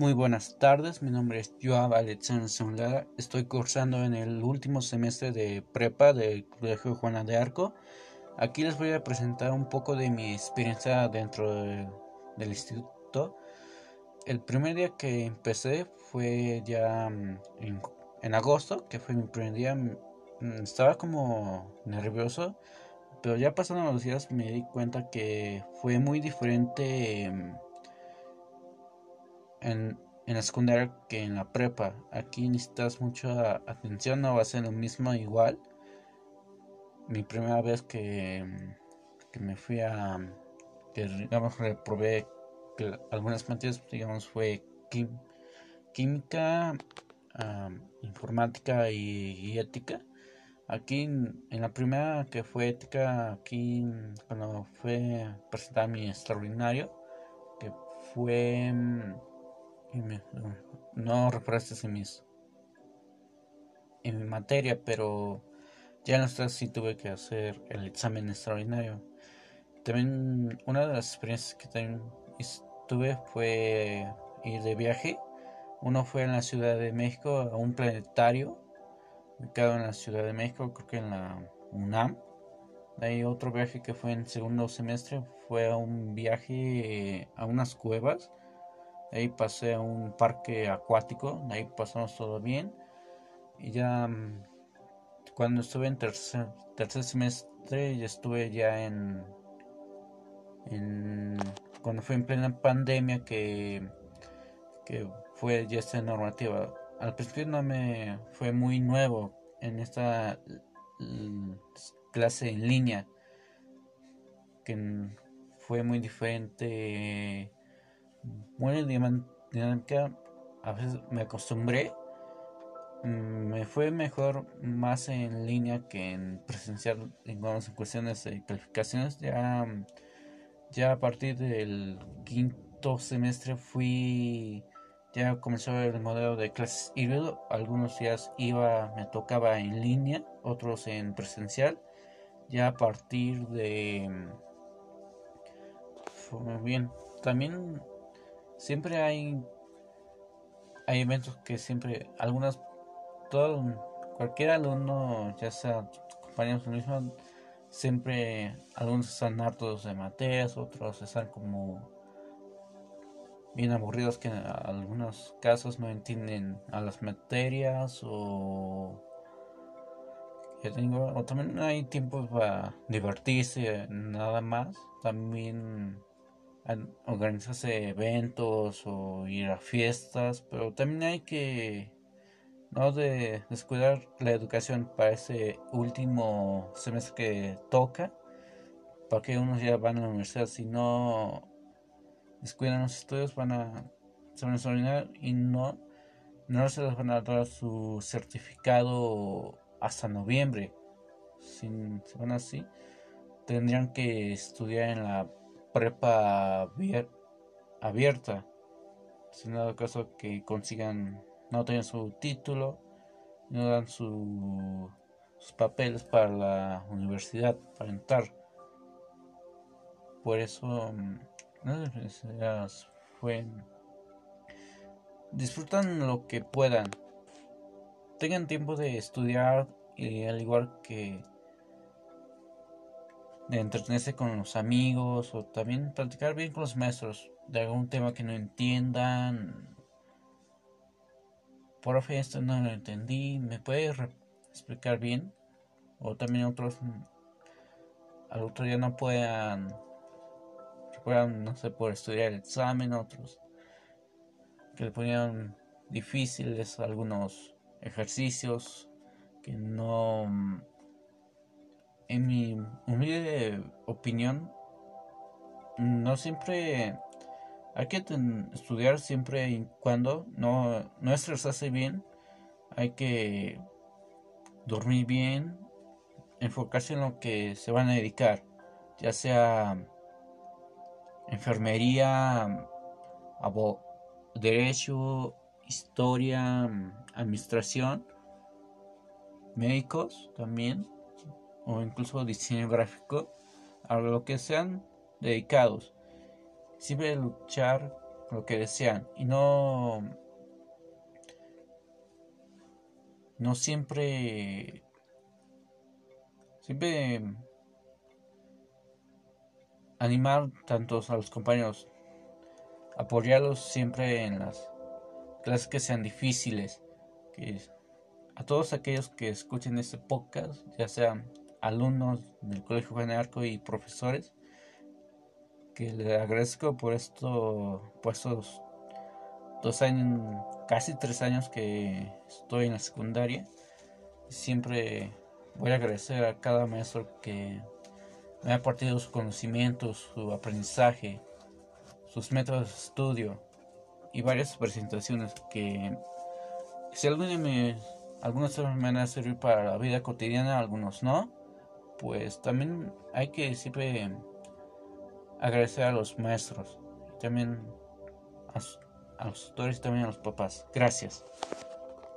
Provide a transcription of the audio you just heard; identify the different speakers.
Speaker 1: Muy buenas tardes, mi nombre es Joab Alexander Zamora. Estoy cursando en el último semestre de prepa del Colegio Juana de Arco. Aquí les voy a presentar un poco de mi experiencia dentro del instituto. El primer día que empecé fue ya mm, en, agosto, que fue mi primer día. Mm, estaba como nervioso, pero ya pasando los días me di cuenta que fue muy diferente mm, en, la secundaria que en la prepa. Aquí necesitas mucha atención, no va a ser lo mismo igual. Mi primera vez que, que me fui a, que digamos reprobé algunas materias, digamos fue química, informática y, ética. Aquí en, la primera que fue ética, aquí cuando fue presentar mi extraordinario, que fue no reprobaste en mis en mi materia, pero ya en las sí tuve que hacer el examen extraordinario. También una de las experiencias que también tuve fue ir de viaje. Uno fue en la Ciudad de México a un planetario ubicado en la Ciudad de México, creo que en la UNAM. Hay otro viaje que fue en segundo semestre, fue a un viaje a unas cuevas ahí pasé a un parque acuático, ahí pasamos todo bien. Y ya mm, cuando estuve en tercer, tercer semestre, ya estuve ya en, en cuando fue en plena pandemia que, que fue ya esta normativa. Al principio no me fue muy nuevo en esta clase en línea que fue muy diferente muy dinámica, a veces me acostumbré. Mm, me fue mejor más en línea que en presencial, en cuestiones de calificaciones. Ya, ya a partir del quinto semestre fui, ya comenzó el modelo de clases híbrido. Algunos días iba, me tocaba en línea, otros en presencial. Ya a partir de... Fue bien. También siempre hay hay eventos que siempre algunas todo cualquier alumno ya sea compañeros mismos siempre algunos están hartos de materias otros están como bien aburridos que en algunos casos no entienden a las materias o tengo, o también hay tiempos para divertirse nada más. También organizarse eventos o ir a fiestas, pero también hay que no de descuidar la educación para ese último semestre que toca, para que unos ya van a la universidad, si no descuidan los estudios van a se y no no se les van a dar su certificado hasta noviembre. Si se van así, tendrían que estudiar en la prepa abierta. Si no caso que consigan, no tengan su título, no dan sus papeles para la universidad, para entrar. Por eso, mm, las fue. Disfrutan lo que puedan. Tengan tiempo de estudiar y al igual que de entretenerse con los amigos o también practicar bien con los maestros de algún tema que no entiendan. Profe, esto no lo entendí, ¿me puede explicar bien? O también otros al otro día no puedan, recuerdan, no sé, por estudiar el examen, otros que le ponían difíciles algunos ejercicios que no en mi humilde opinión, no siempre hay que estudiar siempre y cuando no, no estresarse bien, hay que dormir bien, enfocarse en lo que se van a dedicar, ya sea enfermería, derecho, historia, administración, médicos también o incluso diseño gráfico, a lo que sean dedicados. Siempre luchar lo que desean y no no siempre siempre animar tantos a los compañeros apoyarlos siempre en las clases que sean difíciles que a todos aquellos que escuchen este podcast ya sean alumnos del colegio Juan Arco y profesores que le agradezco por esto por estos dos años casi tres años que estoy en la secundaria. Siempre voy a agradecer a cada maestro que me ha partido sus conocimientos su aprendizaje sus métodos de estudio y varias presentaciones que si algunos me, algunos me van a servir para la vida cotidiana, algunos no, pues también hay que siempre agradecer a los maestros, también a, los tutores y también a los papás. Gracias.